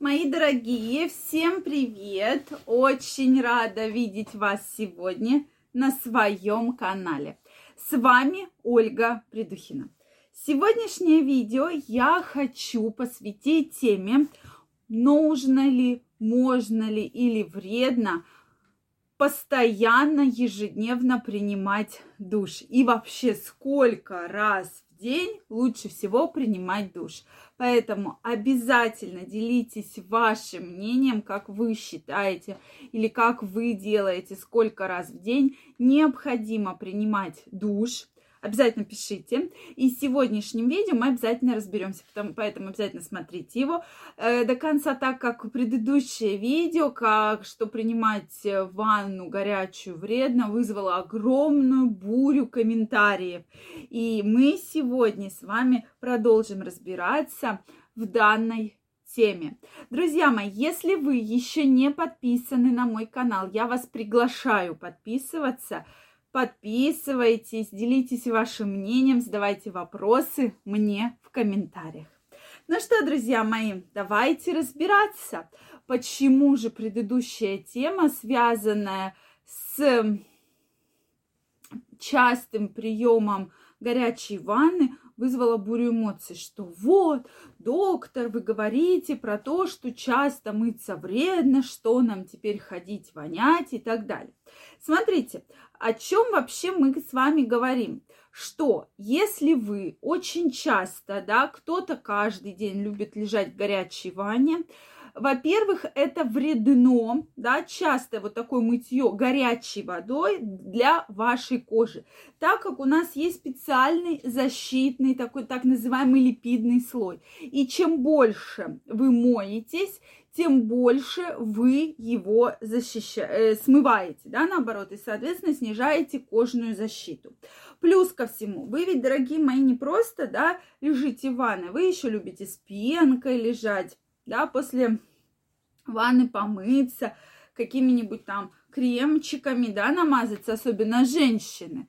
Мои дорогие, всем привет! Очень рада видеть вас сегодня на своем канале. С вами Ольга Придухина. Сегодняшнее видео я хочу посвятить теме, нужно ли, можно ли или вредно постоянно, ежедневно принимать душ. И вообще, сколько раз день лучше всего принимать душ. Поэтому обязательно делитесь вашим мнением, как вы считаете или как вы делаете, сколько раз в день необходимо принимать душ обязательно пишите. И в сегодняшнем видео мы обязательно разберемся, поэтому обязательно смотрите его э, до конца, так как предыдущее видео, как что принимать ванну горячую вредно, вызвало огромную бурю комментариев. И мы сегодня с вами продолжим разбираться в данной теме. Друзья мои, если вы еще не подписаны на мой канал, я вас приглашаю подписываться – Подписывайтесь, делитесь вашим мнением, задавайте вопросы мне в комментариях. Ну что, друзья мои, давайте разбираться, почему же предыдущая тема, связанная с частым приемом горячей ванны, вызвала бурю эмоций, что вот, доктор, вы говорите про то, что часто мыться вредно, что нам теперь ходить вонять и так далее. Смотрите, о чем вообще мы с вами говорим? Что если вы очень часто, да, кто-то каждый день любит лежать в горячей ванне, во-первых, это вредно, да, часто вот такое мытье горячей водой для вашей кожи, так как у нас есть специальный защитный такой так называемый липидный слой. И чем больше вы моетесь, тем больше вы его защища... э, смываете, да, наоборот, и, соответственно, снижаете кожную защиту. Плюс ко всему, вы ведь, дорогие мои, не просто, да, лежите в ванной, вы еще любите с пенкой лежать, да, после ванны помыться, какими-нибудь там кремчиками, да, намазаться, особенно женщины.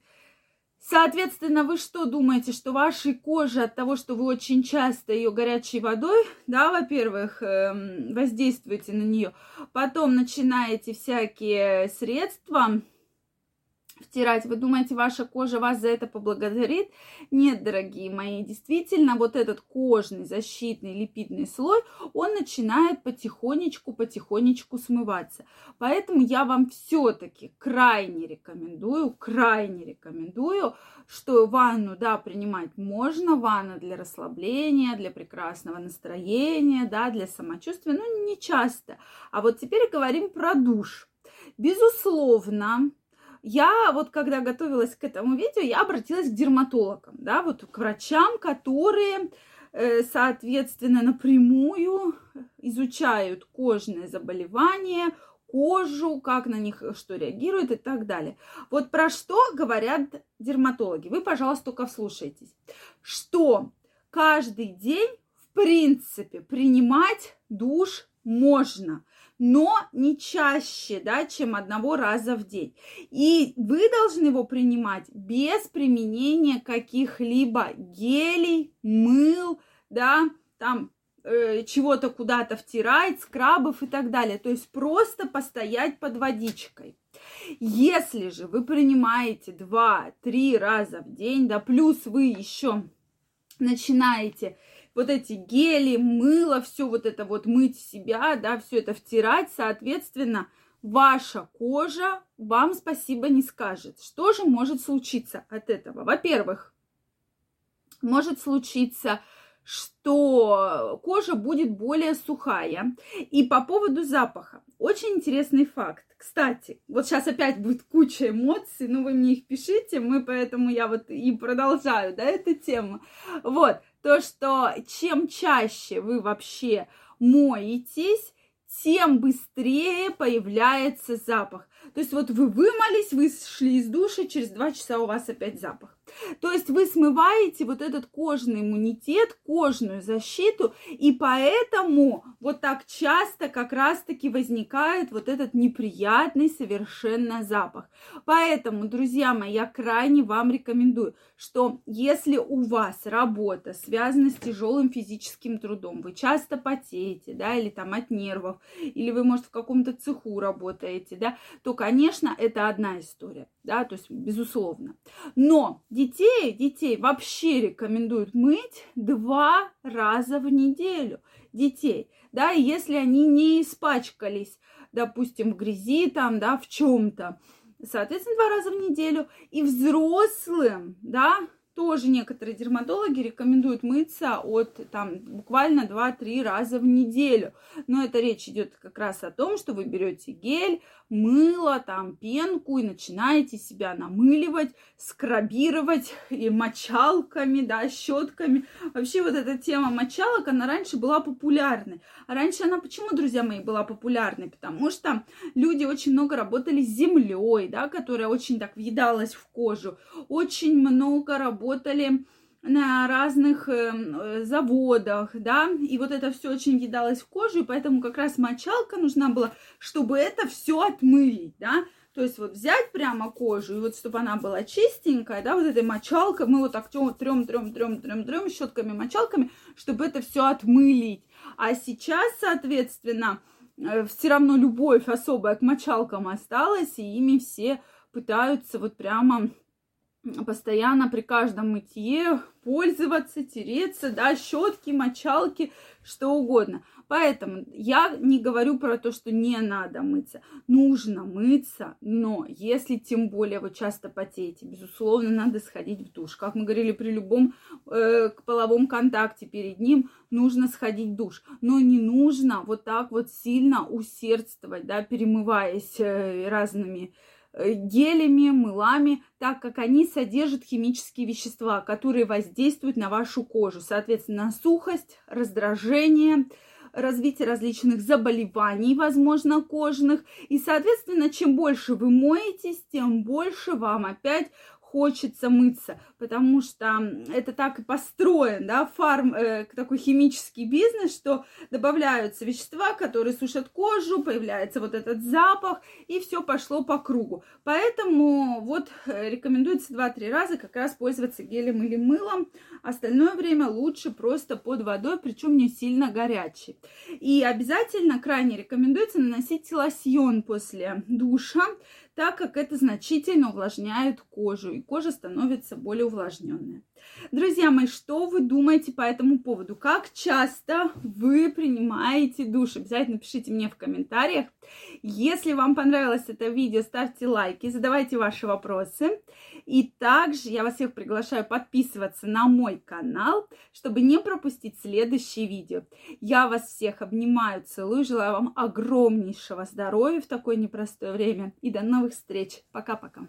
Соответственно, вы что думаете, что вашей коже от того, что вы очень часто ее горячей водой, да, во-первых, эм, воздействуете на нее, потом начинаете всякие средства втирать. Вы думаете, ваша кожа вас за это поблагодарит? Нет, дорогие мои, действительно, вот этот кожный защитный липидный слой, он начинает потихонечку, потихонечку смываться. Поэтому я вам все-таки крайне рекомендую, крайне рекомендую, что ванну, да, принимать можно, ванна для расслабления, для прекрасного настроения, да, для самочувствия, но не часто. А вот теперь говорим про душ. Безусловно, я вот когда готовилась к этому видео, я обратилась к дерматологам, да, вот к врачам, которые, э, соответственно, напрямую изучают кожные заболевания, кожу, как на них что реагирует и так далее. Вот про что говорят дерматологи? Вы, пожалуйста, только вслушайтесь. Что каждый день, в принципе, принимать душ можно но не чаще, да, чем одного раза в день. И вы должны его принимать без применения каких-либо гелей, мыл, да, там э, чего-то куда-то втирать, скрабов и так далее. То есть просто постоять под водичкой. Если же вы принимаете 2-3 раза в день, да, плюс вы еще начинаете вот эти гели, мыло, все вот это вот мыть себя, да, все это втирать, соответственно, ваша кожа вам спасибо не скажет. Что же может случиться от этого? Во-первых, может случиться, что кожа будет более сухая. И по поводу запаха. Очень интересный факт. Кстати, вот сейчас опять будет куча эмоций, но вы мне их пишите, мы поэтому я вот и продолжаю, да, эту тему. Вот, то, что чем чаще вы вообще моетесь, тем быстрее появляется запах. То есть вот вы вымылись, вы шли из души, через два часа у вас опять запах. То есть вы смываете вот этот кожный иммунитет, кожную защиту, и поэтому вот так часто как раз-таки возникает вот этот неприятный совершенно запах. Поэтому, друзья мои, я крайне вам рекомендую, что если у вас работа связана с тяжелым физическим трудом, вы часто потеете, да, или там от нервов, или вы, может, в каком-то цеху работаете, да, то, конечно, это одна история, да, то есть, безусловно. Но детей, детей вообще рекомендуют мыть два раза в неделю. Детей, да, если они не испачкались, допустим, в грязи там, да, в чем-то, соответственно, два раза в неделю. И взрослым, да, тоже некоторые дерматологи рекомендуют мыться от там буквально 2-3 раза в неделю. Но это речь идет как раз о том, что вы берете гель, мыло, там пенку и начинаете себя намыливать, скрабировать и мочалками, да, щетками. Вообще вот эта тема мочалок, она раньше была популярной. А раньше она почему, друзья мои, была популярной? Потому что люди очень много работали с землей, да, которая очень так въедалась в кожу. Очень много работали на разных э, заводах, да, и вот это все очень въедалось в кожу, и поэтому как раз мочалка нужна была, чтобы это все отмылить, да, то есть вот взять прямо кожу, и вот чтобы она была чистенькая, да, вот этой мочалкой, мы вот так трем, трем, трем, трем, трем щетками, мочалками, чтобы это все отмылить. А сейчас, соответственно, э, все равно любовь особая к мочалкам осталась, и ими все пытаются вот прямо постоянно при каждом мытье пользоваться, тереться, да, щетки, мочалки, что угодно. Поэтому я не говорю про то, что не надо мыться. Нужно мыться, но если тем более вы часто потеете, безусловно, надо сходить в душ. Как мы говорили, при любом э, половом контакте перед ним нужно сходить в душ. Но не нужно вот так вот сильно усердствовать, да, перемываясь э, разными гелями, мылами, так как они содержат химические вещества, которые воздействуют на вашу кожу. Соответственно, сухость, раздражение, развитие различных заболеваний, возможно, кожных. И, соответственно, чем больше вы моетесь, тем больше вам опять хочется мыться, потому что это так и построен, да, фарм, э, такой химический бизнес, что добавляются вещества, которые сушат кожу, появляется вот этот запах, и все пошло по кругу. Поэтому вот э, рекомендуется 2-3 раза как раз пользоваться гелем или мылом, остальное время лучше просто под водой, причем не сильно горячий. И обязательно крайне рекомендуется наносить лосьон после душа, так как это значительно увлажняет кожу, и кожа становится более увлажненная. Друзья мои, что вы думаете по этому поводу? Как часто вы принимаете душ? Обязательно пишите мне в комментариях. Если вам понравилось это видео, ставьте лайки, задавайте ваши вопросы. И также я вас всех приглашаю подписываться на мой канал, чтобы не пропустить следующие видео. Я вас всех обнимаю, целую, желаю вам огромнейшего здоровья в такое непростое время и до новых встреч. Пока-пока.